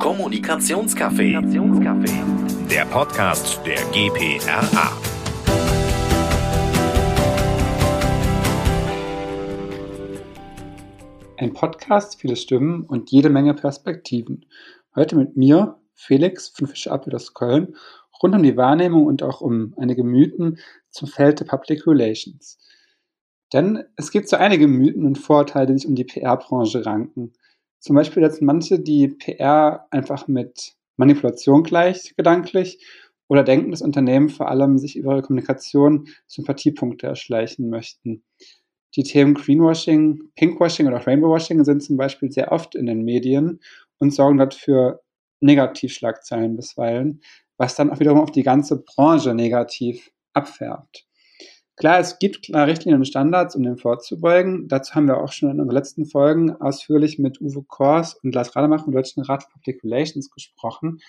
Kommunikationscafé. Der Podcast der GPRA. Ein Podcast, viele Stimmen und jede Menge Perspektiven. Heute mit mir, Felix von Fischer aus Köln, rund um die Wahrnehmung und auch um einige Mythen zum Feld der Public Relations. Denn es gibt so einige Mythen und Vorurteile, die sich um die PR-Branche ranken. Zum Beispiel setzen manche die PR einfach mit Manipulation gleich, gedanklich, oder denken, dass Unternehmen vor allem sich über ihre Kommunikation Sympathiepunkte erschleichen möchten. Die Themen Greenwashing, Pinkwashing oder Rainbowwashing sind zum Beispiel sehr oft in den Medien und sorgen dafür Negativschlagzeilen bisweilen, was dann auch wiederum auf die ganze Branche negativ abfärbt. Klar, es gibt klare Richtlinien und Standards, um dem vorzubeugen. Dazu haben wir auch schon in unseren letzten Folgen ausführlich mit Uwe Kors und Lars Rademacher vom Deutschen Rat für Public Relations gesprochen.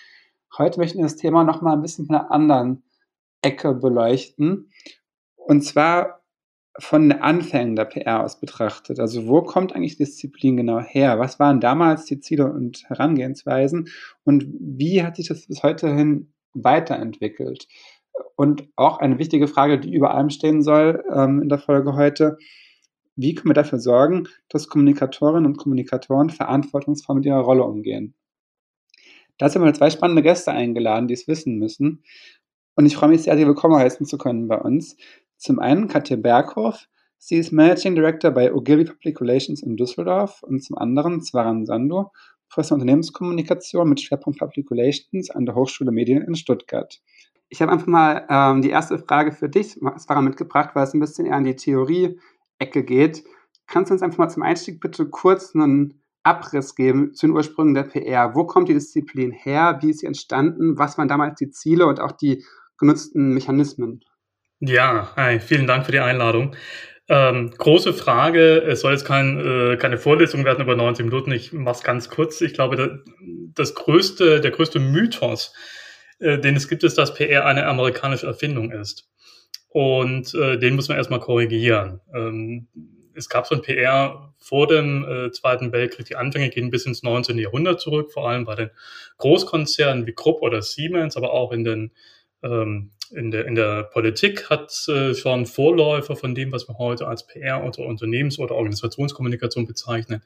Heute möchten wir das Thema nochmal ein bisschen von einer anderen Ecke beleuchten. Und zwar von den Anfängen der PR aus betrachtet. Also wo kommt eigentlich Disziplin genau her? Was waren damals die Ziele und Herangehensweisen? Und wie hat sich das bis heute hin weiterentwickelt? Und auch eine wichtige Frage, die über allem stehen soll ähm, in der Folge heute. Wie können wir dafür sorgen, dass Kommunikatorinnen und Kommunikatoren verantwortungsvoll mit ihrer Rolle umgehen? Dazu haben wir zwei spannende Gäste eingeladen, die es wissen müssen. Und ich freue mich sehr, Sie willkommen heißen zu können bei uns. Zum einen Katja Berghoff. Sie ist Managing Director bei Ogilvy Public Relations in Düsseldorf. Und zum anderen Zwaran Sando, Professor Unternehmenskommunikation mit Schwerpunkt Public Relations an der Hochschule Medien in Stuttgart. Ich habe einfach mal ähm, die erste Frage für dich, Svara, mitgebracht, weil es ein bisschen eher an die Theorie-Ecke geht. Kannst du uns einfach mal zum Einstieg bitte kurz einen Abriss geben zu den Ursprüngen der PR? Wo kommt die Disziplin her? Wie ist sie entstanden? Was waren damals die Ziele und auch die genutzten Mechanismen? Ja, hi, vielen Dank für die Einladung. Ähm, große Frage. Es soll jetzt kein, äh, keine Vorlesung werden über 90 Minuten. Ich mache es ganz kurz. Ich glaube, das größte, der größte Mythos äh, den es gibt, ist, dass PR eine amerikanische Erfindung ist. Und äh, den muss man erstmal korrigieren. Ähm, es gab ein PR vor dem äh, Zweiten Weltkrieg. Die Anfänge gehen bis ins 19. Jahrhundert zurück, vor allem bei den Großkonzernen wie Krupp oder Siemens, aber auch in, den, ähm, in, der, in der Politik hat äh, schon Vorläufer von dem, was wir heute als PR oder Unternehmens- oder Organisationskommunikation bezeichnen,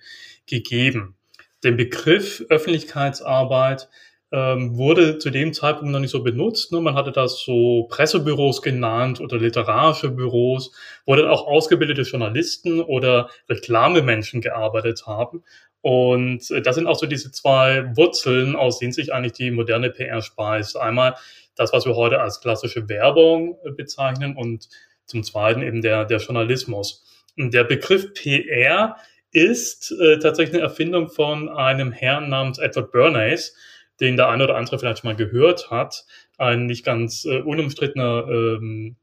gegeben. Den Begriff Öffentlichkeitsarbeit ähm, wurde zu dem Zeitpunkt noch nicht so benutzt. Ne? Man hatte das so Pressebüros genannt oder literarische Büros, wo dann auch ausgebildete Journalisten oder Reklamemenschen gearbeitet haben. Und äh, das sind auch so diese zwei Wurzeln, aus denen sich eigentlich die moderne PR speist. Einmal das, was wir heute als klassische Werbung äh, bezeichnen und zum Zweiten eben der, der Journalismus. Und der Begriff PR ist äh, tatsächlich eine Erfindung von einem Herrn namens Edward Bernays, den der eine oder andere vielleicht mal gehört hat. Ein nicht ganz äh, unumstrittener ähm,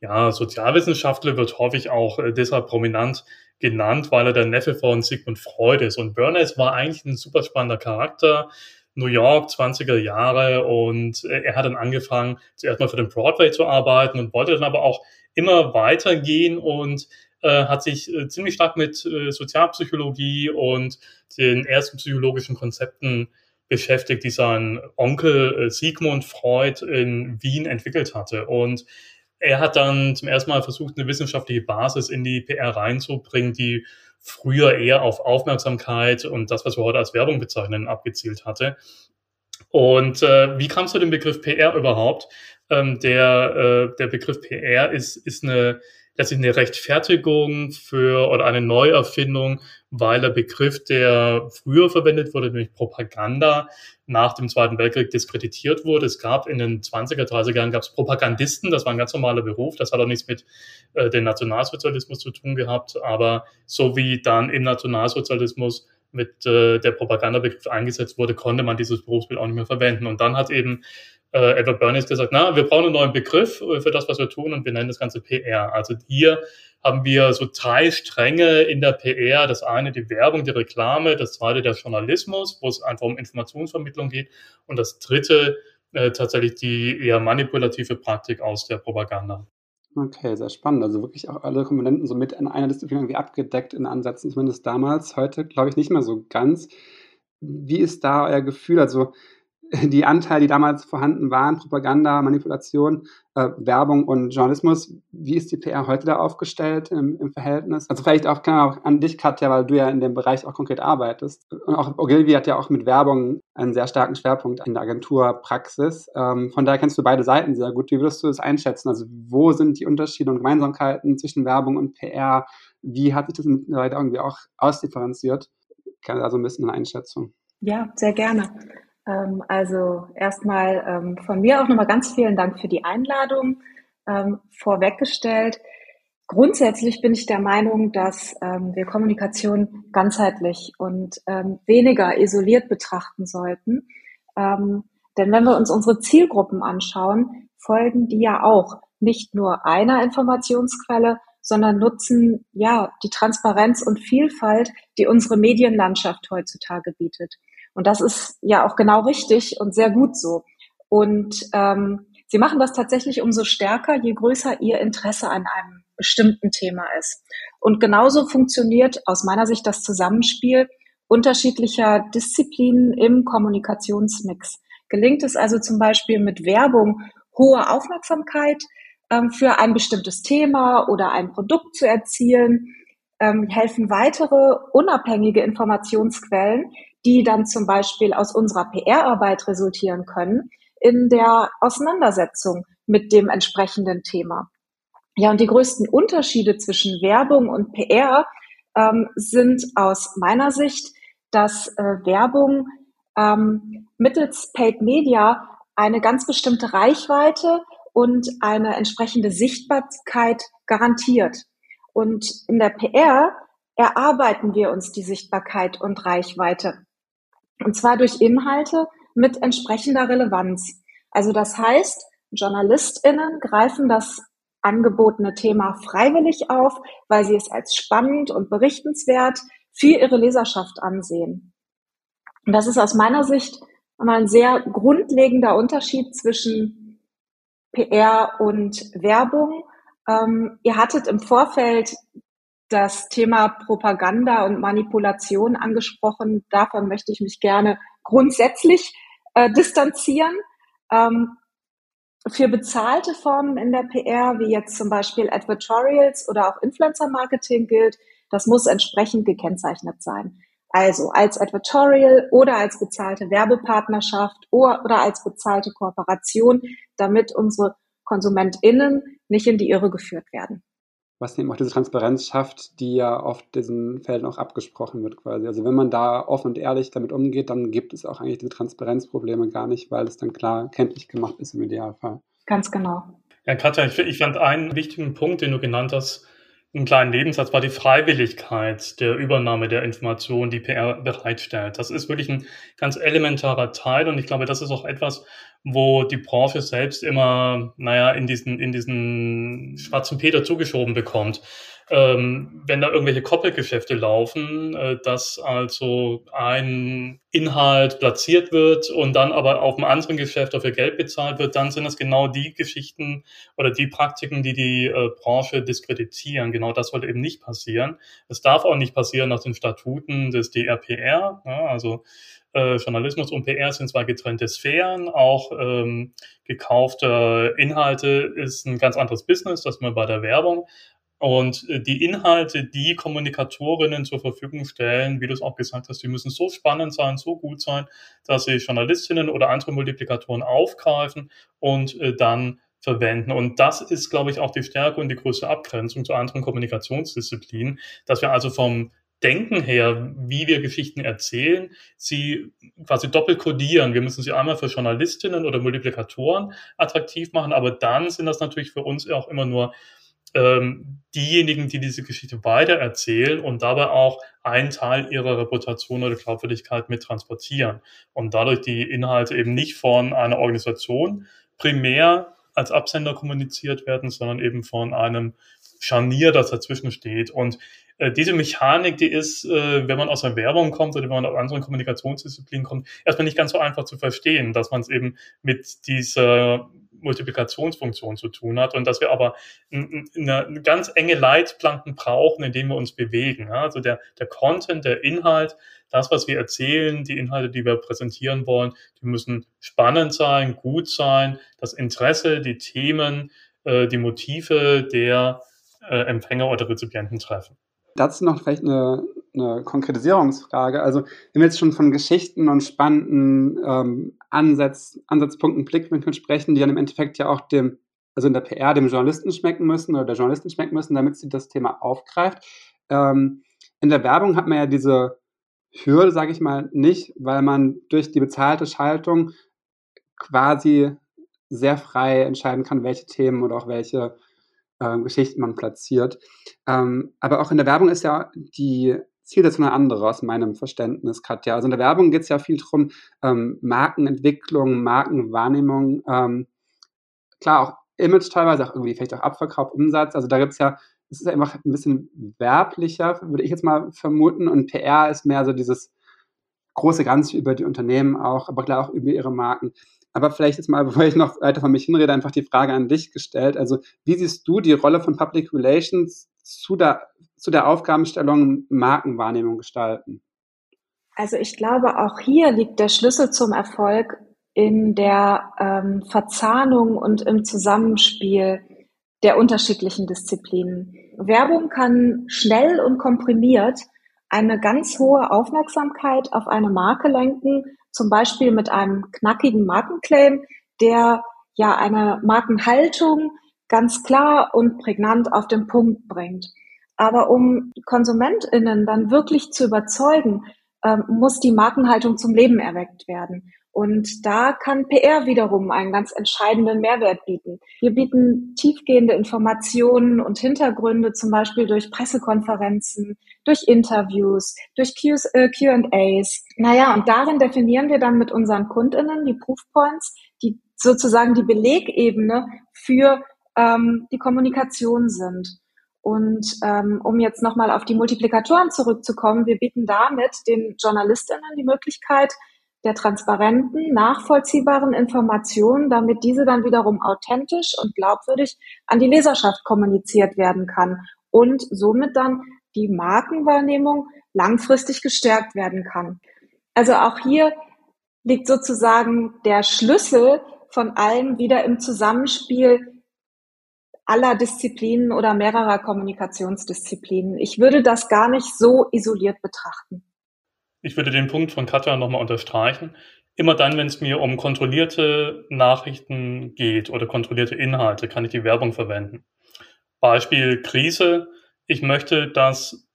ja, Sozialwissenschaftler wird häufig auch äh, deshalb prominent genannt, weil er der Neffe von Sigmund Freud ist. Und Bernays war eigentlich ein super spannender Charakter. New York, 20er Jahre und äh, er hat dann angefangen, zuerst mal für den Broadway zu arbeiten und wollte dann aber auch immer weitergehen und äh, hat sich äh, ziemlich stark mit äh, Sozialpsychologie und den ersten psychologischen Konzepten beschäftigt, die sein Onkel äh, Sigmund Freud in Wien entwickelt hatte. Und er hat dann zum ersten Mal versucht, eine wissenschaftliche Basis in die PR reinzubringen, die früher eher auf Aufmerksamkeit und das, was wir heute als Werbung bezeichnen, abgezielt hatte. Und äh, wie kam es zu dem Begriff PR überhaupt? Ähm, der, äh, der Begriff PR ist, ist eine letztlich eine Rechtfertigung für oder eine Neuerfindung, weil der Begriff, der früher verwendet wurde, nämlich Propaganda, nach dem Zweiten Weltkrieg diskreditiert wurde. Es gab in den 20er, 30er Jahren gab es Propagandisten, das war ein ganz normaler Beruf, das hat auch nichts mit äh, dem Nationalsozialismus zu tun gehabt, aber so wie dann im Nationalsozialismus mit äh, der Propagandabegriff eingesetzt wurde, konnte man dieses Berufsbild auch nicht mehr verwenden. Und dann hat eben äh, Edward Bernays gesagt, na, wir brauchen einen neuen Begriff äh, für das, was wir tun und wir nennen das Ganze PR. Also hier haben wir so drei Stränge in der PR. Das eine die Werbung, die Reklame, das zweite der Journalismus, wo es einfach um Informationsvermittlung geht und das dritte äh, tatsächlich die eher manipulative Praktik aus der Propaganda. Okay, sehr spannend. Also wirklich auch alle Komponenten so mit in einer Disziplin irgendwie abgedeckt in Ansätzen, zumindest damals. Heute glaube ich nicht mehr so ganz. Wie ist da euer Gefühl? Also die Anteile, die damals vorhanden waren, Propaganda, Manipulation, äh, Werbung und Journalismus, wie ist die PR heute da aufgestellt im, im Verhältnis? Also vielleicht auch, kann auch an dich, Katja, weil du ja in dem Bereich auch konkret arbeitest. Und auch Ogilvy hat ja auch mit Werbung einen sehr starken Schwerpunkt in der Agenturpraxis. Ähm, von daher kennst du beide Seiten sehr gut. Wie würdest du das einschätzen? Also wo sind die Unterschiede und Gemeinsamkeiten zwischen Werbung und PR? Wie hat sich das mittlerweile irgendwie auch ausdifferenziert? Kann da so ein bisschen eine Einschätzung? Ja, sehr gerne. Ähm, also erstmal ähm, von mir auch nochmal ganz vielen Dank für die Einladung ähm, vorweggestellt. Grundsätzlich bin ich der Meinung, dass wir Kommunikation ganzheitlich und weniger isoliert betrachten sollten. Denn wenn wir uns unsere Zielgruppen anschauen, folgen die ja auch nicht nur einer Informationsquelle, sondern nutzen ja die Transparenz und Vielfalt, die unsere Medienlandschaft heutzutage bietet. Und das ist ja auch genau richtig und sehr gut so. Und ähm, sie machen das tatsächlich umso stärker, je größer ihr Interesse an einem bestimmten Thema ist. Und genauso funktioniert aus meiner Sicht das Zusammenspiel unterschiedlicher Disziplinen im Kommunikationsmix. Gelingt es also zum Beispiel mit Werbung hohe Aufmerksamkeit ähm, für ein bestimmtes Thema oder ein Produkt zu erzielen, ähm, helfen weitere unabhängige Informationsquellen, die dann zum Beispiel aus unserer PR-Arbeit resultieren können, in der Auseinandersetzung mit dem entsprechenden Thema. Ja, und die größten Unterschiede zwischen Werbung und PR ähm, sind aus meiner Sicht, dass äh, Werbung ähm, mittels Paid Media eine ganz bestimmte Reichweite und eine entsprechende Sichtbarkeit garantiert. Und in der PR erarbeiten wir uns die Sichtbarkeit und Reichweite. Und zwar durch Inhalte mit entsprechender Relevanz. Also das heißt, JournalistInnen greifen das angebotene Thema freiwillig auf, weil sie es als spannend und berichtenswert für ihre Leserschaft ansehen. Und das ist aus meiner Sicht einmal ein sehr grundlegender Unterschied zwischen PR und Werbung. Ähm, ihr hattet im Vorfeld das Thema Propaganda und Manipulation angesprochen. Davon möchte ich mich gerne grundsätzlich äh, distanzieren. Ähm, für bezahlte Formen in der PR, wie jetzt zum Beispiel Advertorials oder auch Influencer-Marketing gilt, das muss entsprechend gekennzeichnet sein. Also als Advertorial oder als bezahlte Werbepartnerschaft oder, oder als bezahlte Kooperation, damit unsere KonsumentInnen nicht in die Irre geführt werden was eben auch diese Transparenz schafft, die ja auf diesen Feldern auch abgesprochen wird quasi. Also wenn man da offen und ehrlich damit umgeht, dann gibt es auch eigentlich diese Transparenzprobleme gar nicht, weil es dann klar kenntlich gemacht ist im Idealfall. Ganz genau. Ja, Katja, ich, ich fand einen wichtigen Punkt, den du genannt hast, einen kleinen Nebensatz war die Freiwilligkeit der Übernahme der Informationen, die PR bereitstellt. Das ist wirklich ein ganz elementarer Teil und ich glaube, das ist auch etwas, wo die Branche selbst immer, naja, in diesen, in diesen schwarzen Peter zugeschoben bekommt. Ähm, wenn da irgendwelche Koppelgeschäfte laufen, äh, dass also ein Inhalt platziert wird und dann aber auf einem anderen Geschäft dafür Geld bezahlt wird, dann sind das genau die Geschichten oder die Praktiken, die die äh, Branche diskreditieren. Genau das sollte eben nicht passieren. Es darf auch nicht passieren nach den Statuten des DRPR. Ja, also äh, Journalismus und PR sind zwar getrennte Sphären, auch ähm, gekaufte Inhalte ist ein ganz anderes Business, das man bei der Werbung. Und äh, die Inhalte, die Kommunikatorinnen zur Verfügung stellen, wie du es auch gesagt hast, die müssen so spannend sein, so gut sein, dass sie Journalistinnen oder andere Multiplikatoren aufgreifen und äh, dann verwenden. Und das ist, glaube ich, auch die Stärke und die größte Abgrenzung zu anderen Kommunikationsdisziplinen, dass wir also vom Denken her, wie wir Geschichten erzählen, sie quasi doppelt kodieren. Wir müssen sie einmal für Journalistinnen oder Multiplikatoren attraktiv machen, aber dann sind das natürlich für uns auch immer nur ähm, diejenigen, die diese Geschichte weitererzählen und dabei auch einen Teil ihrer Reputation oder Glaubwürdigkeit mit transportieren und dadurch die Inhalte eben nicht von einer Organisation primär als Absender kommuniziert werden, sondern eben von einem Scharnier, das dazwischen steht. Und diese Mechanik, die ist, äh, wenn man aus der Werbung kommt oder wenn man aus anderen Kommunikationsdisziplinen kommt, erstmal nicht ganz so einfach zu verstehen, dass man es eben mit dieser Multiplikationsfunktion zu tun hat und dass wir aber eine, ganz enge Leitplanken brauchen, in denen wir uns bewegen. Also der, der Content, der Inhalt, das, was wir erzählen, die Inhalte, die wir präsentieren wollen, die müssen spannend sein, gut sein, das Interesse, die Themen, äh, die Motive der äh, Empfänger oder Rezipienten treffen. Dazu noch vielleicht eine, eine Konkretisierungsfrage. Also wenn wir jetzt schon von Geschichten und spannenden ähm, Ansatz, Ansatzpunkten, Blickwinkeln sprechen, die dann im Endeffekt ja auch dem, also in der PR dem Journalisten schmecken müssen oder der Journalisten schmecken müssen, damit sie das Thema aufgreift. Ähm, in der Werbung hat man ja diese Hürde, sage ich mal, nicht, weil man durch die bezahlte Schaltung quasi sehr frei entscheiden kann, welche Themen oder auch welche äh, Geschichten man platziert. Ähm, aber auch in der Werbung ist ja die Zielsetzung eine andere aus meinem Verständnis, Katja. Also in der Werbung geht es ja viel darum, ähm, Markenentwicklung, Markenwahrnehmung, ähm, klar auch Image teilweise, auch irgendwie vielleicht auch Abverkauf, Umsatz. Also da gibt es ja, es ist einfach ein bisschen werblicher, würde ich jetzt mal vermuten. Und PR ist mehr so dieses große Ganze über die Unternehmen auch, aber klar auch über ihre Marken. Aber vielleicht jetzt mal, bevor ich noch weiter von mich hinrede, einfach die Frage an dich gestellt. Also wie siehst du die Rolle von Public Relations zu der, zu der Aufgabenstellung Markenwahrnehmung gestalten? Also ich glaube, auch hier liegt der Schlüssel zum Erfolg in der ähm, Verzahnung und im Zusammenspiel der unterschiedlichen Disziplinen. Werbung kann schnell und komprimiert eine ganz hohe Aufmerksamkeit auf eine Marke lenken, zum Beispiel mit einem knackigen Markenclaim, der ja eine Markenhaltung ganz klar und prägnant auf den Punkt bringt. Aber um KonsumentInnen dann wirklich zu überzeugen, ähm, muss die Markenhaltung zum Leben erweckt werden. Und da kann PR wiederum einen ganz entscheidenden Mehrwert bieten. Wir bieten tiefgehende Informationen und Hintergründe, zum Beispiel durch Pressekonferenzen, durch Interviews, durch QAs. Äh, naja, und darin definieren wir dann mit unseren KundInnen die Proofpoints, die sozusagen die Belegebene für ähm, die Kommunikation sind. Und ähm, um jetzt nochmal auf die Multiplikatoren zurückzukommen, wir bieten damit den JournalistInnen die Möglichkeit, der transparenten, nachvollziehbaren Informationen, damit diese dann wiederum authentisch und glaubwürdig an die Leserschaft kommuniziert werden kann und somit dann die Markenwahrnehmung langfristig gestärkt werden kann. Also auch hier liegt sozusagen der Schlüssel von allem wieder im Zusammenspiel aller Disziplinen oder mehrerer Kommunikationsdisziplinen. Ich würde das gar nicht so isoliert betrachten. Ich würde den Punkt von Katja nochmal unterstreichen. Immer dann, wenn es mir um kontrollierte Nachrichten geht oder kontrollierte Inhalte, kann ich die Werbung verwenden. Beispiel Krise. Ich möchte, dass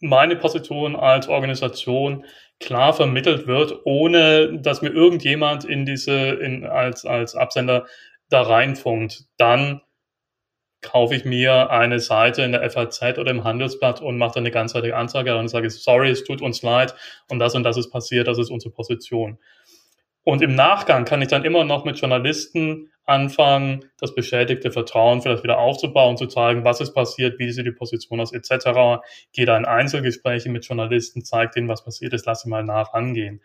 meine Position als Organisation klar vermittelt wird, ohne dass mir irgendjemand in diese, in, als, als Absender da reinfunkt. Dann kaufe ich mir eine Seite in der FAZ oder im Handelsblatt und mache dann eine ganzheitliche Anzeige und sage, sorry, es tut uns leid und das und das ist passiert, das ist unsere Position. Und im Nachgang kann ich dann immer noch mit Journalisten anfangen, das beschädigte Vertrauen vielleicht wieder aufzubauen, zu zeigen, was ist passiert, wie sieht die Position aus, etc. Gehe da in Einzelgespräche mit Journalisten, zeige denen, was passiert ist, lass sie mal nach angehen.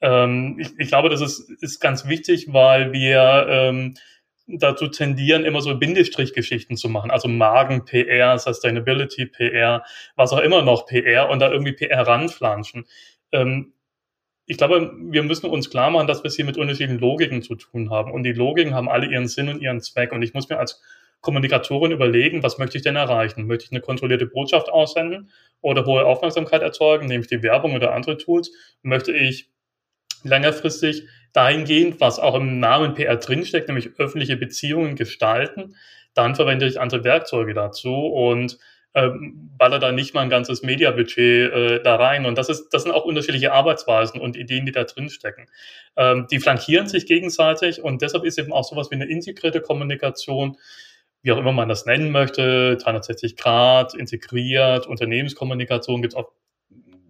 Ähm, ich, ich, glaube, das ist, ist ganz wichtig, weil wir ähm, dazu tendieren, immer so Bindestrichgeschichten zu machen, also Magen-PR, Sustainability-PR, was auch immer noch PR und da irgendwie PR ranflanschen. Ähm, ich glaube, wir müssen uns klar machen, dass wir es hier mit unterschiedlichen Logiken zu tun haben. Und die Logiken haben alle ihren Sinn und ihren Zweck. Und ich muss mir als Kommunikatorin überlegen, was möchte ich denn erreichen? Möchte ich eine kontrollierte Botschaft aussenden oder hohe Aufmerksamkeit erzeugen, nämlich die Werbung oder andere Tools? Möchte ich längerfristig dahingehend, was auch im Namen PR drinsteckt, nämlich öffentliche Beziehungen gestalten, dann verwende ich andere Werkzeuge dazu und ähm, baller da nicht mal ein ganzes Mediabudget äh, da rein. Und das ist, das sind auch unterschiedliche Arbeitsweisen und Ideen, die da drinstecken. Ähm, die flankieren sich gegenseitig und deshalb ist eben auch sowas wie eine integrierte Kommunikation, wie auch immer man das nennen möchte, 360 Grad, integriert, Unternehmenskommunikation, gibt es auch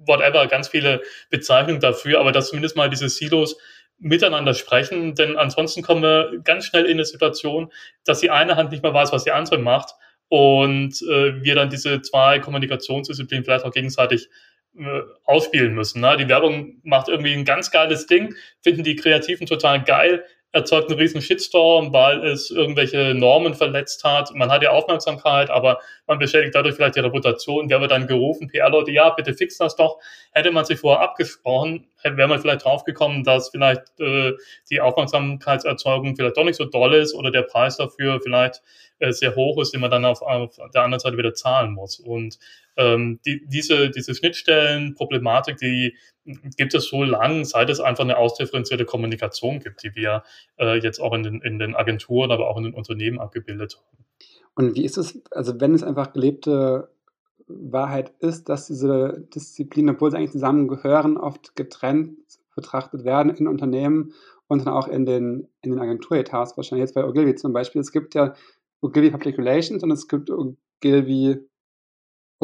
whatever, ganz viele Bezeichnungen dafür, aber dass zumindest mal diese Silos miteinander sprechen, denn ansonsten kommen wir ganz schnell in eine Situation, dass die eine Hand nicht mehr weiß, was die andere macht und äh, wir dann diese zwei Kommunikationsdisziplinen vielleicht auch gegenseitig äh, ausspielen müssen. Ne? Die Werbung macht irgendwie ein ganz geiles Ding, finden die Kreativen total geil, erzeugt einen riesen Shitstorm, weil es irgendwelche Normen verletzt hat. Man hat ja Aufmerksamkeit, aber man beschädigt dadurch vielleicht die Reputation. Wer wird dann gerufen? PR-Leute, ja, bitte fix das doch. Hätte man sich vorher abgesprochen, wäre man vielleicht draufgekommen, dass vielleicht äh, die Aufmerksamkeitserzeugung vielleicht doch nicht so doll ist oder der Preis dafür vielleicht äh, sehr hoch ist, den man dann auf, auf der anderen Seite wieder zahlen muss. Und ähm, die, diese, diese Schnittstellenproblematik, die gibt es so lang, seit es einfach eine ausdifferenzierte Kommunikation gibt, die wir äh, jetzt auch in den, in den Agenturen, aber auch in den Unternehmen abgebildet haben. Und wie ist es, also wenn es einfach gelebte Wahrheit ist, dass diese Disziplinen, obwohl sie eigentlich zusammengehören, oft getrennt betrachtet werden in Unternehmen und dann auch in den, in den Agenturetats, wahrscheinlich jetzt bei Ogilvy zum Beispiel. Es gibt ja Ogilvy Public Relations und es gibt Ogilvy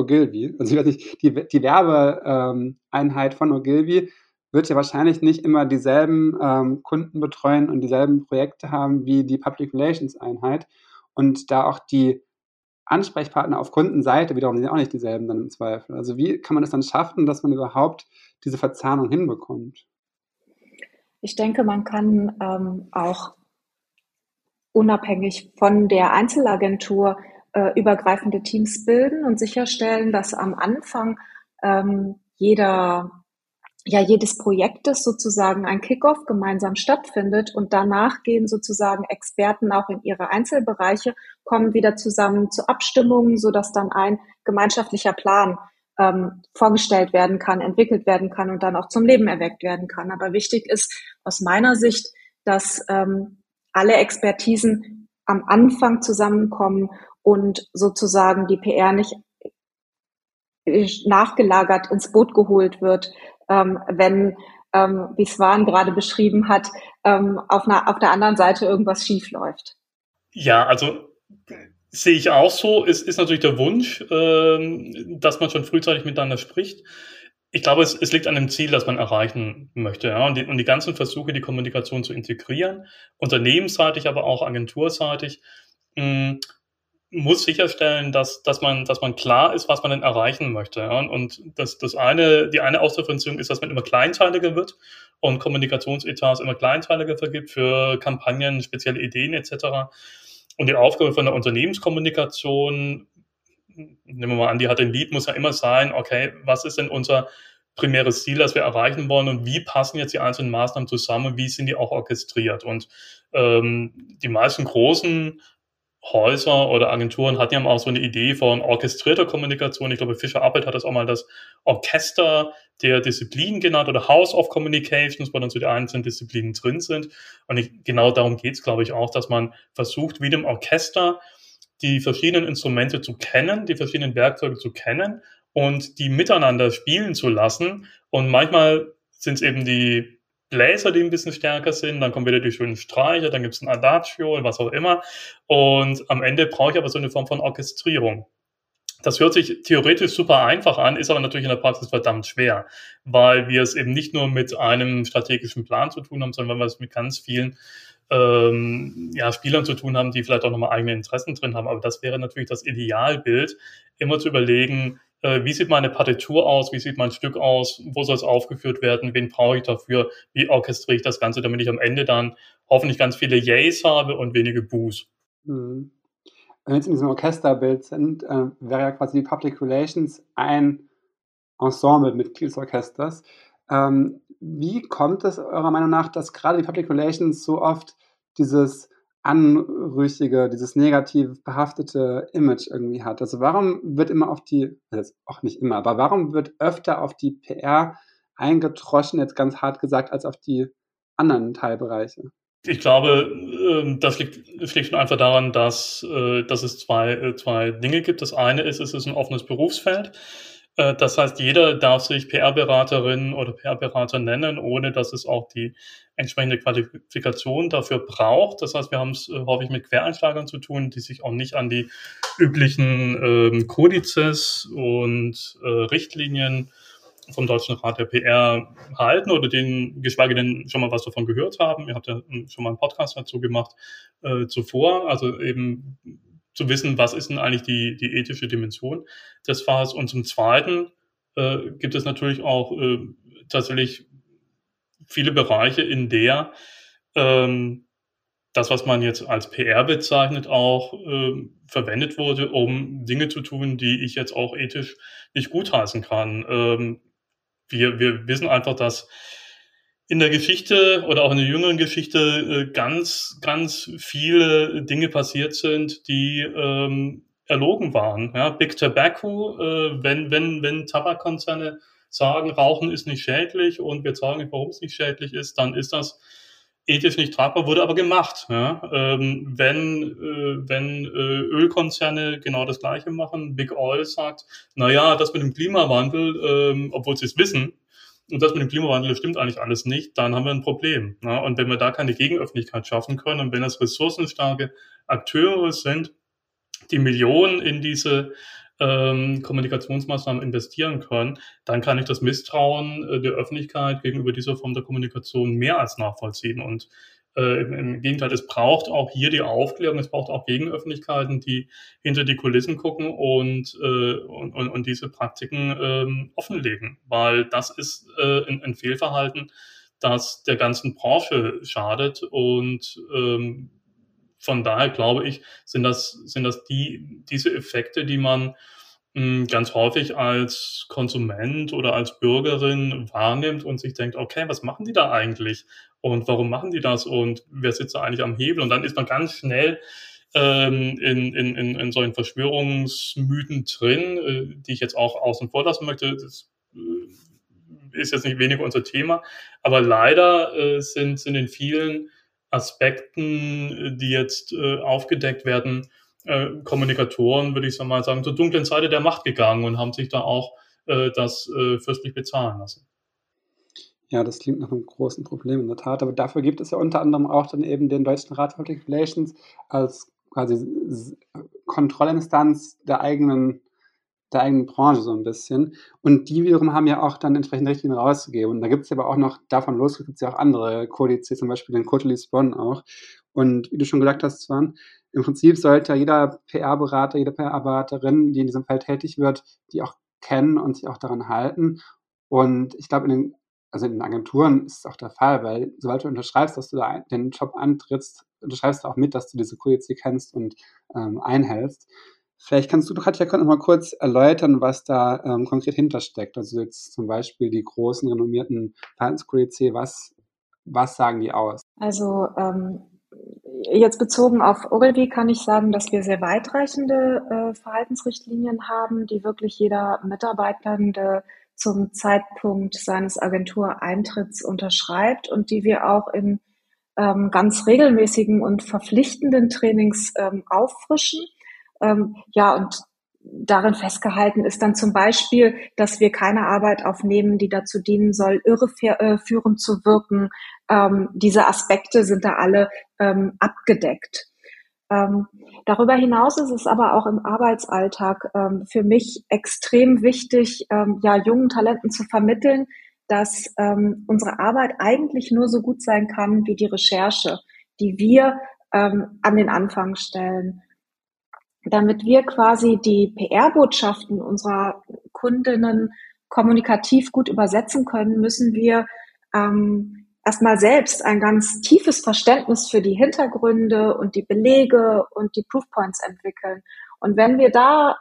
Ogilvy. Also ich weiß nicht, die, die Werbeeinheit von Ogilvy wird ja wahrscheinlich nicht immer dieselben ähm, Kunden betreuen und dieselben Projekte haben wie die Public Relations Einheit. Und da auch die Ansprechpartner auf Kundenseite wiederum sind auch nicht dieselben dann im Zweifel. Also wie kann man es dann schaffen, dass man überhaupt diese Verzahnung hinbekommt? Ich denke, man kann ähm, auch unabhängig von der Einzelagentur äh, übergreifende Teams bilden und sicherstellen, dass am Anfang ähm, jeder ja jedes Projektes sozusagen ein Kickoff gemeinsam stattfindet und danach gehen sozusagen Experten auch in ihre Einzelbereiche, kommen wieder zusammen zu Abstimmungen, so dass dann ein gemeinschaftlicher Plan ähm, vorgestellt werden kann, entwickelt werden kann und dann auch zum Leben erweckt werden kann. Aber wichtig ist aus meiner Sicht, dass ähm, alle Expertisen am Anfang zusammenkommen und sozusagen die PR nicht nachgelagert ins Boot geholt wird, ähm, wenn, ähm, wie Swan gerade beschrieben hat, ähm, auf, einer, auf der anderen Seite irgendwas schief läuft. Ja, also sehe ich auch so. Es ist natürlich der Wunsch, ähm, dass man schon frühzeitig miteinander spricht. Ich glaube, es, es liegt an dem Ziel, das man erreichen möchte. Ja? Und, die, und die ganzen Versuche, die Kommunikation zu integrieren, unternehmensseitig, aber auch agenturseitig, mh, hm, muss sicherstellen, dass, dass, man, dass man klar ist, was man denn erreichen möchte. Ja? Und das, das eine, die eine Ausdifferenzierung ist, dass man immer kleinteiliger wird und Kommunikationsetats immer kleinteiliger vergibt für Kampagnen, spezielle Ideen etc. Und die Aufgabe von der Unternehmenskommunikation, nehmen wir mal an, die hat ein Lied, muss ja immer sein, okay, was ist denn unser primäres Ziel, das wir erreichen wollen und wie passen jetzt die einzelnen Maßnahmen zusammen, wie sind die auch orchestriert. Und ähm, die meisten großen Häuser oder Agenturen hatten ja auch so eine Idee von orchestrierter Kommunikation. Ich glaube, Fischer Appelt hat das auch mal das Orchester der Disziplinen genannt oder House of Communications, wo dann so die einzelnen Disziplinen drin sind. Und ich, genau darum geht es, glaube ich, auch, dass man versucht, wie dem Orchester die verschiedenen Instrumente zu kennen, die verschiedenen Werkzeuge zu kennen und die miteinander spielen zu lassen. Und manchmal sind es eben die Bläser, die ein bisschen stärker sind, dann kommen wieder die schönen Streicher, dann gibt es ein Adagio was auch immer. Und am Ende brauche ich aber so eine Form von Orchestrierung. Das hört sich theoretisch super einfach an, ist aber natürlich in der Praxis verdammt schwer, weil wir es eben nicht nur mit einem strategischen Plan zu tun haben, sondern weil wir es mit ganz vielen ähm, ja, Spielern zu tun haben, die vielleicht auch nochmal eigene Interessen drin haben. Aber das wäre natürlich das Idealbild, immer zu überlegen, wie sieht meine Partitur aus, wie sieht mein Stück aus, wo soll es aufgeführt werden, wen brauche ich dafür, wie orchestriere ich das Ganze, damit ich am Ende dann hoffentlich ganz viele Yays habe und wenige Boos. Mhm. Wenn wir jetzt in diesem Orchesterbild sind, äh, wäre ja quasi die Public Relations ein Ensemble mit des Orchesters. Ähm, wie kommt es eurer Meinung nach, dass gerade die Public Relations so oft dieses anrüchige, dieses negativ behaftete Image irgendwie hat. Also warum wird immer auf die, also auch nicht immer, aber warum wird öfter auf die PR eingetroschen, jetzt ganz hart gesagt, als auf die anderen Teilbereiche? Ich glaube, ähm, das liegt, liegt schon einfach daran, dass, äh, dass es zwei, äh, zwei Dinge gibt. Das eine ist, es ist ein offenes Berufsfeld. Äh, das heißt, jeder darf sich PR-Beraterin oder PR-Berater nennen, ohne dass es auch die entsprechende Qualifikation dafür braucht. Das heißt, wir haben es äh, häufig mit Quereinsteigern zu tun, die sich auch nicht an die üblichen ähm, Kodizes und äh, Richtlinien vom Deutschen Rat der PR halten oder denen, geschweige denn schon mal was davon gehört haben. Ihr habt ja schon mal einen Podcast dazu gemacht äh, zuvor. Also eben zu wissen, was ist denn eigentlich die, die ethische Dimension des Fahrers. Und zum Zweiten äh, gibt es natürlich auch äh, tatsächlich viele Bereiche, in der ähm, das, was man jetzt als PR bezeichnet, auch äh, verwendet wurde, um Dinge zu tun, die ich jetzt auch ethisch nicht gutheißen kann. Ähm, wir, wir wissen einfach, dass in der Geschichte oder auch in der jüngeren Geschichte äh, ganz, ganz viele Dinge passiert sind, die ähm, erlogen waren. Ja, Big Tobacco, äh, wenn, wenn, wenn Tabakkonzerne sagen, Rauchen ist nicht schädlich und wir sagen nicht, warum es nicht schädlich ist, dann ist das ethisch nicht tragbar, wurde aber gemacht. Ja? Ähm, wenn äh, wenn äh, Ölkonzerne genau das Gleiche machen, Big Oil sagt, na ja, das mit dem Klimawandel, ähm, obwohl sie es wissen, und das mit dem Klimawandel stimmt eigentlich alles nicht, dann haben wir ein Problem. Ne? Und wenn wir da keine Gegenöffentlichkeit schaffen können und wenn das ressourcenstarke Akteure sind, die Millionen in diese ähm, Kommunikationsmaßnahmen investieren können, dann kann ich das Misstrauen äh, der Öffentlichkeit gegenüber dieser Form der Kommunikation mehr als nachvollziehen. Und äh, im, Gegenteil, es braucht auch hier die Aufklärung, es braucht auch Gegenöffentlichkeiten, die hinter die Kulissen gucken und, äh, und, und, und diese Praktiken ähm, offenlegen, weil das ist äh, ein, ein Fehlverhalten, das der ganzen Branche schadet und ähm, von daher glaube ich, sind das, sind das die, diese Effekte, die man ganz häufig als Konsument oder als Bürgerin wahrnimmt und sich denkt, okay, was machen die da eigentlich? Und warum machen die das? Und wer sitzt da eigentlich am Hebel? Und dann ist man ganz schnell ähm, in, in, in, in solchen Verschwörungsmythen drin, äh, die ich jetzt auch außen vor lassen möchte. Das äh, ist jetzt nicht weniger unser Thema. Aber leider äh, sind, sind in vielen Aspekten, die jetzt äh, aufgedeckt werden, äh, Kommunikatoren, würde ich mal sagen, zur dunklen Seite der Macht gegangen und haben sich da auch äh, das äh, fürstlich bezahlen lassen. Ja, das klingt nach einem großen Problem in der Tat. Aber dafür gibt es ja unter anderem auch dann eben den Deutschen Rat für Public Relations als quasi Kontrollinstanz der eigenen der eigenen Branche so ein bisschen. Und die wiederum haben ja auch dann entsprechende Richtlinien rauszugeben. Und da gibt es aber auch noch, davon los gibt es ja auch andere Kodizes, zum Beispiel den Code Lisbon auch. Und wie du schon gesagt hast, Swan, im Prinzip sollte jeder PR-Berater, jede PR-Beraterin, die in diesem Feld tätig wird, die auch kennen und sich auch daran halten. Und ich glaube, in den, also in den Agenturen ist es auch der Fall, weil sobald du unterschreibst, dass du da den Job antrittst, unterschreibst du auch mit, dass du diese Kodize kennst und ähm, einhältst. Vielleicht kannst du, Katja, noch mal kurz erläutern, was da ähm, konkret hintersteckt. Also jetzt zum Beispiel die großen, renommierten Verhaltenskodexe, was, was sagen die aus? Also ähm, jetzt bezogen auf Ogilvy kann ich sagen, dass wir sehr weitreichende äh, Verhaltensrichtlinien haben, die wirklich jeder Mitarbeitende zum Zeitpunkt seines Agentureintritts unterschreibt und die wir auch in ähm, ganz regelmäßigen und verpflichtenden Trainings ähm, auffrischen. Ähm, ja, und darin festgehalten ist dann zum Beispiel, dass wir keine Arbeit aufnehmen, die dazu dienen soll, irreführend äh, zu wirken. Ähm, diese Aspekte sind da alle ähm, abgedeckt. Ähm, darüber hinaus ist es aber auch im Arbeitsalltag ähm, für mich extrem wichtig, ähm, ja, jungen Talenten zu vermitteln, dass ähm, unsere Arbeit eigentlich nur so gut sein kann wie die Recherche, die wir an den Anfang stellen damit wir quasi die PR-Botschaften unserer Kundinnen kommunikativ gut übersetzen können, müssen wir ähm, erstmal selbst ein ganz tiefes Verständnis für die Hintergründe und die Belege und die Proofpoints entwickeln. Und wenn wir da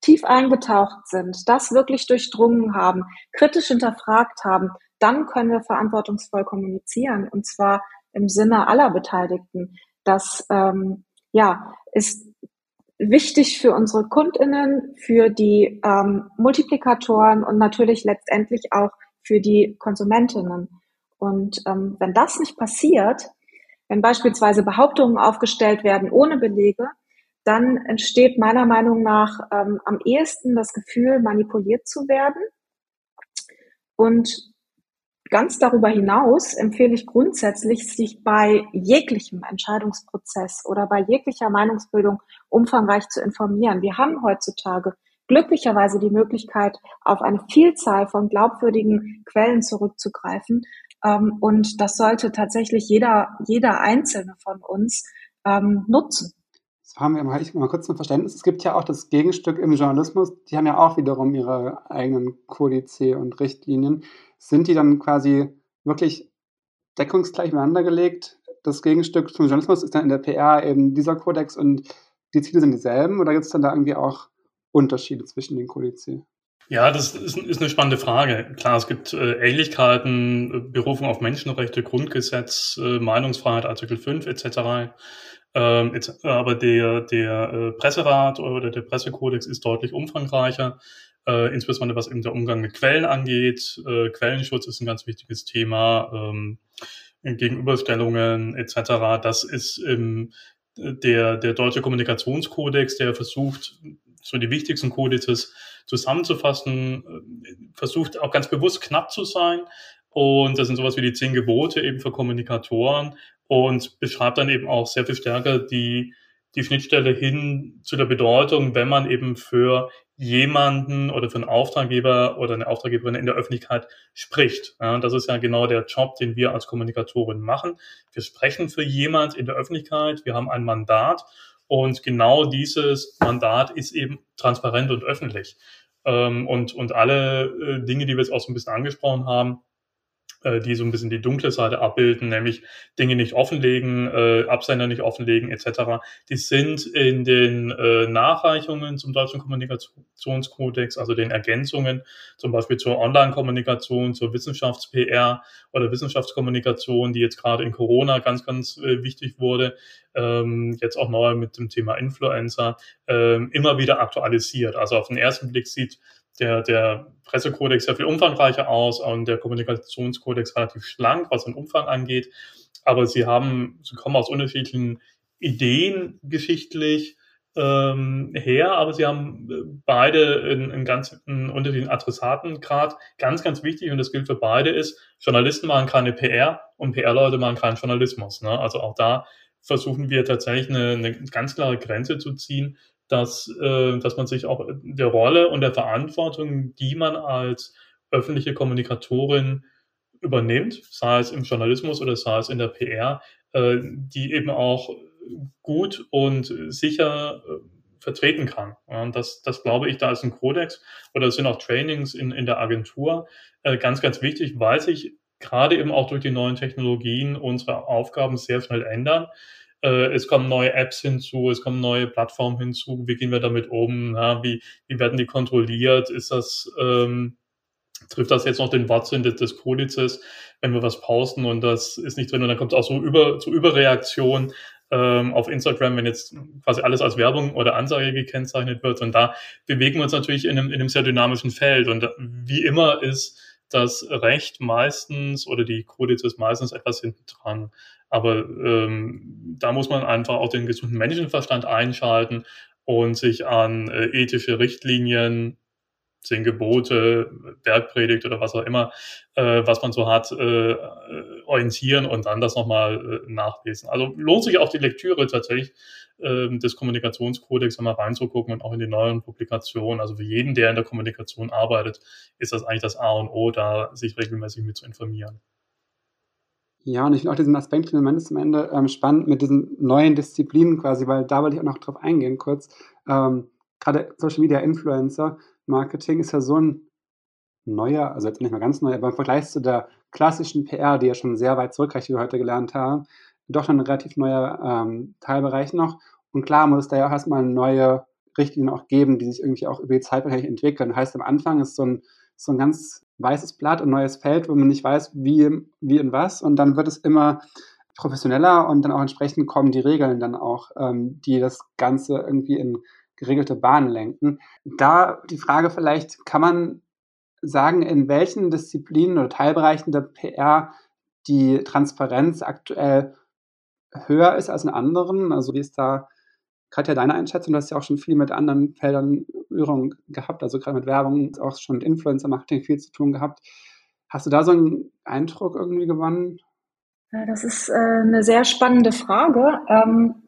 tief eingetaucht sind, das wirklich durchdrungen haben, kritisch hinterfragt haben, dann können wir verantwortungsvoll kommunizieren und zwar im Sinne aller Beteiligten. Das ähm, ja ist wichtig für unsere Kundinnen, für die ähm, Multiplikatoren und natürlich letztendlich auch für die Konsumentinnen. Und ähm, wenn das nicht passiert, wenn beispielsweise Behauptungen aufgestellt werden ohne Belege, dann entsteht meiner Meinung nach ähm, am ehesten das Gefühl, manipuliert zu werden. Und Ganz darüber hinaus empfehle ich grundsätzlich, sich bei jeglichem Entscheidungsprozess oder bei jeglicher Meinungsbildung umfangreich zu informieren. Wir haben heutzutage glücklicherweise die Möglichkeit, auf eine Vielzahl von glaubwürdigen Quellen zurückzugreifen. Ähm, und das sollte tatsächlich jeder, jeder Einzelne von uns ähm, nutzen. Das haben wir mal, ich mal kurz ein Verständnis. Es gibt ja auch das Gegenstück im Journalismus. Die haben ja auch wiederum ihre eigenen Kodize und Richtlinien sind die dann quasi wirklich deckungsgleich miteinander gelegt? das Gegenstück zum Journalismus ist dann in der PR eben dieser Kodex und die Ziele sind dieselben oder gibt es dann da irgendwie auch Unterschiede zwischen den Kodizien? Ja, das ist, ist, eine spannende Frage. Klar, es gibt äh, Ähnlichkeiten, äh, Berufung auf Menschenrechte, Grundgesetz, äh, Meinungsfreiheit, Artikel 5 etc. Ähm, aber der, der Presserat oder der Pressekodex ist deutlich umfangreicher, äh, insbesondere was eben der Umgang mit Quellen angeht. Äh, Quellenschutz ist ein ganz wichtiges Thema, ähm, Gegenüberstellungen etc. Das ist im, der, der deutsche Kommunikationskodex, der versucht, so die wichtigsten Kodizes zusammenzufassen, äh, versucht auch ganz bewusst knapp zu sein. Und das sind sowas wie die zehn Gebote eben für Kommunikatoren und beschreibt dann eben auch sehr viel stärker die, die Schnittstelle hin zu der Bedeutung, wenn man eben für jemanden oder für einen Auftraggeber oder eine Auftraggeberin in der Öffentlichkeit spricht. Ja, das ist ja genau der Job, den wir als Kommunikatoren machen. Wir sprechen für jemand in der Öffentlichkeit, wir haben ein Mandat und genau dieses Mandat ist eben transparent und öffentlich. Ähm, und, und alle äh, Dinge, die wir jetzt auch so ein bisschen angesprochen haben, äh, die so ein bisschen die dunkle Seite abbilden, nämlich Dinge nicht offenlegen, äh, Absender nicht offenlegen etc. Die sind in den äh, Nachreichungen zum deutschen Kommunikationskodex, also den Ergänzungen, zum Beispiel zur Online-Kommunikation, zur Wissenschafts-PR oder Wissenschaftskommunikation, die jetzt gerade in Corona ganz, ganz äh, wichtig wurde, ähm, jetzt auch neu mit dem Thema Influencer, ähm, immer wieder aktualisiert. Also auf den ersten Blick sieht der, der Pressekodex sehr viel umfangreicher aus und der Kommunikationskodex relativ schlank, was den Umfang angeht. Aber sie haben, sie kommen aus unterschiedlichen Ideen geschichtlich ähm, her, aber sie haben äh, beide einen, ganz einen unterschiedlichen Adressatengrad. Ganz, ganz wichtig, und das gilt für beide, ist, Journalisten machen keine PR und PR-Leute machen keinen Journalismus. Ne? Also auch da versuchen wir tatsächlich eine, eine ganz klare Grenze zu ziehen dass, äh, dass man sich auch der Rolle und der Verantwortung, die man als öffentliche Kommunikatorin übernimmt, sei es im Journalismus oder sei es in der PR, äh, die eben auch gut und sicher äh, vertreten kann. Und das, das glaube ich, da ist ein Kodex oder es sind auch Trainings in, in der Agentur äh, ganz, ganz wichtig, weil sich gerade eben auch durch die neuen Technologien unsere Aufgaben sehr schnell ändern. Äh, es kommen neue Apps hinzu, es kommen neue Plattformen hinzu. Wie gehen wir damit um? Ja, wie, wie werden die kontrolliert? Ist das, ähm, trifft das jetzt noch den Wortsinn des, des Kodizes, wenn wir was posten und das ist nicht drin und dann kommt es auch so über, zu Überreaktion ähm, auf Instagram, wenn jetzt quasi alles als Werbung oder Ansage gekennzeichnet wird. Und da bewegen wir uns natürlich in einem, in einem sehr dynamischen Feld. Und wie immer ist das Recht meistens oder die Kodizes meistens etwas hinten dran. Aber ähm, da muss man einfach auch den gesunden Menschenverstand einschalten und sich an äh, ethische Richtlinien, zehn Gebote, Bergpredigt oder was auch immer, äh, was man so hat, äh, orientieren und dann das nochmal äh, nachlesen. Also lohnt sich auch die Lektüre tatsächlich äh, des Kommunikationskodex einmal reinzugucken und auch in die neuen Publikationen. Also für jeden, der in der Kommunikation arbeitet, ist das eigentlich das A und O, da sich regelmäßig mit zu informieren. Ja, und ich finde auch diesen Aspekt zumindest zum Ende ähm, spannend mit diesen neuen Disziplinen quasi, weil da wollte ich auch noch drauf eingehen kurz. Ähm, Gerade Social Media Influencer Marketing ist ja so ein neuer, also jetzt nicht mal ganz neu, aber im Vergleich zu der klassischen PR, die ja schon sehr weit zurückreicht, wie wir heute gelernt haben, doch ein relativ neuer ähm, Teilbereich noch. Und klar muss es da ja auch erstmal neue Richtlinien auch geben, die sich irgendwie auch über die Zeit entwickeln. Heißt, am Anfang ist so ein, so ein ganz weißes Blatt, ein neues Feld, wo man nicht weiß, wie, wie und was. Und dann wird es immer professioneller und dann auch entsprechend kommen die Regeln dann auch, ähm, die das Ganze irgendwie in geregelte Bahnen lenken. Da die Frage vielleicht, kann man sagen, in welchen Disziplinen oder Teilbereichen der PR die Transparenz aktuell höher ist als in anderen? Also wie ist da Katja, deine Einschätzung, du hast ja auch schon viel mit anderen Feldern Berührung gehabt, also gerade mit Werbung, auch schon mit Influencer-Marketing viel zu tun gehabt. Hast du da so einen Eindruck irgendwie gewonnen? Das ist äh, eine sehr spannende Frage. Ähm,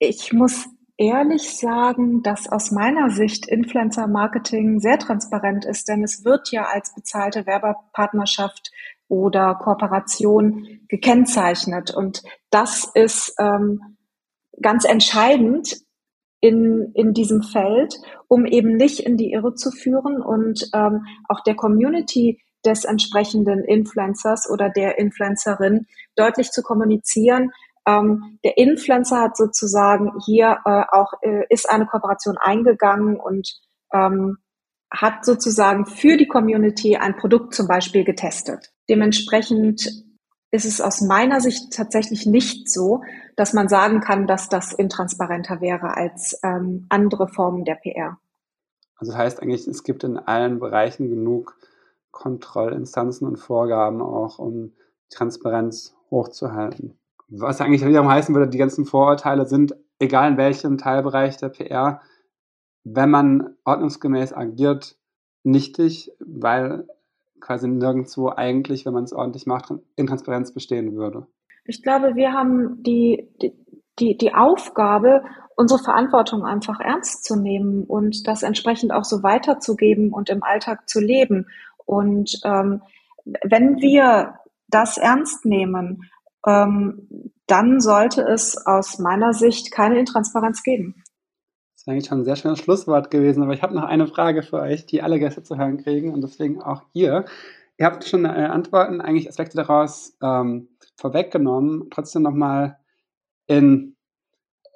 ich muss ehrlich sagen, dass aus meiner Sicht Influencer-Marketing sehr transparent ist, denn es wird ja als bezahlte Werbepartnerschaft oder Kooperation gekennzeichnet. Und das ist ähm, ganz entscheidend in, in diesem Feld, um eben nicht in die Irre zu führen und ähm, auch der Community des entsprechenden Influencers oder der Influencerin deutlich zu kommunizieren. Ähm, der Influencer hat sozusagen hier äh, auch äh, ist eine Kooperation eingegangen und ähm, hat sozusagen für die Community ein Produkt zum Beispiel getestet. Dementsprechend ist es aus meiner Sicht tatsächlich nicht so, dass man sagen kann, dass das intransparenter wäre als ähm, andere Formen der PR. Also das heißt eigentlich, es gibt in allen Bereichen genug Kontrollinstanzen und Vorgaben auch, um Transparenz hochzuhalten. Was eigentlich wiederum heißen würde, die ganzen Vorurteile sind, egal in welchem Teilbereich der PR, wenn man ordnungsgemäß agiert, nichtig, weil quasi nirgendwo eigentlich, wenn man es ordentlich macht, Intransparenz bestehen würde. Ich glaube, wir haben die, die, die Aufgabe, unsere Verantwortung einfach ernst zu nehmen und das entsprechend auch so weiterzugeben und im Alltag zu leben. Und ähm, wenn wir das ernst nehmen, ähm, dann sollte es aus meiner Sicht keine Intransparenz geben. Das ist eigentlich schon ein sehr schönes Schlusswort gewesen, aber ich habe noch eine Frage für euch, die alle Gäste zu hören kriegen und deswegen auch ihr. Ihr habt schon äh, Antworten, eigentlich Aspekte daraus ähm, vorweggenommen. Trotzdem nochmal in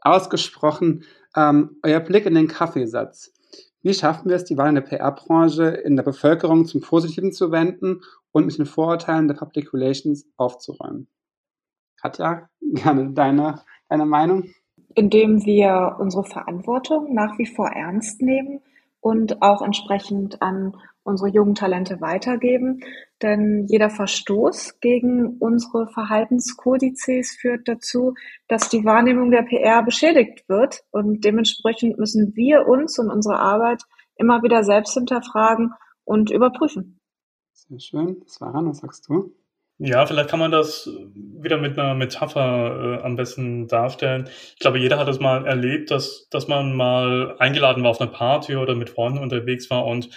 ausgesprochen ähm, euer Blick in den Kaffeesatz. Wie schaffen wir es, die Wahlen der PR-Branche in der Bevölkerung zum Positiven zu wenden und mit den Vorurteilen der Public Relations aufzuräumen? Katja, gerne deine, deine Meinung? Indem wir unsere Verantwortung nach wie vor ernst nehmen und auch entsprechend an unsere jungen Talente weitergeben. Denn jeder Verstoß gegen unsere Verhaltenskodizes führt dazu, dass die Wahrnehmung der PR beschädigt wird. Und dementsprechend müssen wir uns und unsere Arbeit immer wieder selbst hinterfragen und überprüfen. Sehr schön. Svaran, was sagst du? Ja, vielleicht kann man das wieder mit einer Metapher äh, am besten darstellen. Ich glaube, jeder hat es mal erlebt, dass, dass man mal eingeladen war auf eine Party oder mit Freunden unterwegs war und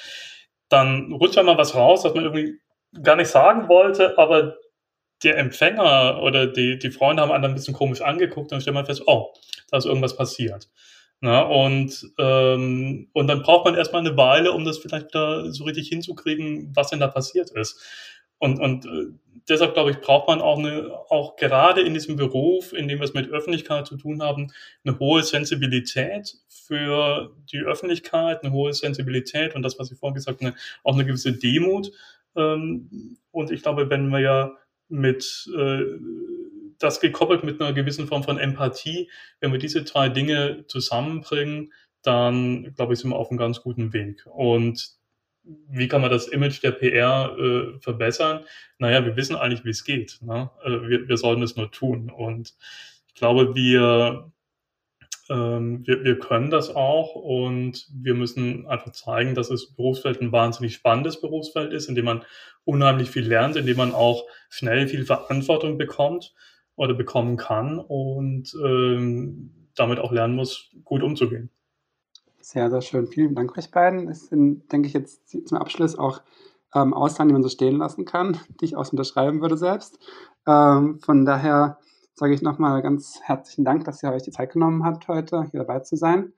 dann rutscht einmal was raus, was man irgendwie gar nicht sagen wollte, aber der Empfänger oder die, die Freunde haben einen ein bisschen komisch angeguckt und dann stellt man fest, oh, da ist irgendwas passiert. Na, und, ähm, und dann braucht man erstmal eine Weile, um das vielleicht wieder so richtig hinzukriegen, was denn da passiert ist. Und, und äh, deshalb glaube ich, braucht man auch eine, auch gerade in diesem Beruf, in dem wir es mit Öffentlichkeit zu tun haben, eine hohe Sensibilität für die Öffentlichkeit, eine hohe Sensibilität und das, was ich vorhin gesagt habe, auch eine gewisse Demut. Ähm, und ich glaube, wenn wir ja mit äh, das gekoppelt mit einer gewissen Form von Empathie, wenn wir diese drei Dinge zusammenbringen, dann glaube ich, sind wir auf einem ganz guten Weg. Und wie kann man das Image der PR äh, verbessern? Naja, wir wissen eigentlich, wie es geht. Ne? Äh, wir, wir sollten es nur tun. Und ich glaube, wir, ähm, wir, wir können das auch und wir müssen einfach zeigen, dass das Berufsfeld ein wahnsinnig spannendes Berufsfeld ist, in dem man unheimlich viel lernt, in dem man auch schnell viel Verantwortung bekommt oder bekommen kann und ähm, damit auch lernen muss, gut umzugehen. Sehr, sehr schön. Vielen Dank euch beiden. Es sind, denke ich, jetzt zum Abschluss auch ähm, Aussagen, die man so stehen lassen kann, die ich auch unterschreiben würde selbst. Ähm, von daher sage ich nochmal ganz herzlichen Dank, dass ihr euch die Zeit genommen habt, heute hier dabei zu sein.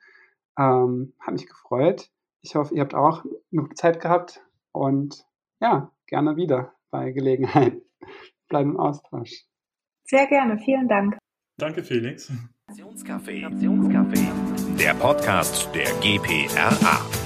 Ähm, hat mich gefreut. Ich hoffe, ihr habt auch eine gute Zeit gehabt und ja, gerne wieder bei Gelegenheit. Bleiben im Austausch. Sehr gerne. Vielen Dank. Danke, Felix. Nationscafé. Der Podcast der GPRA.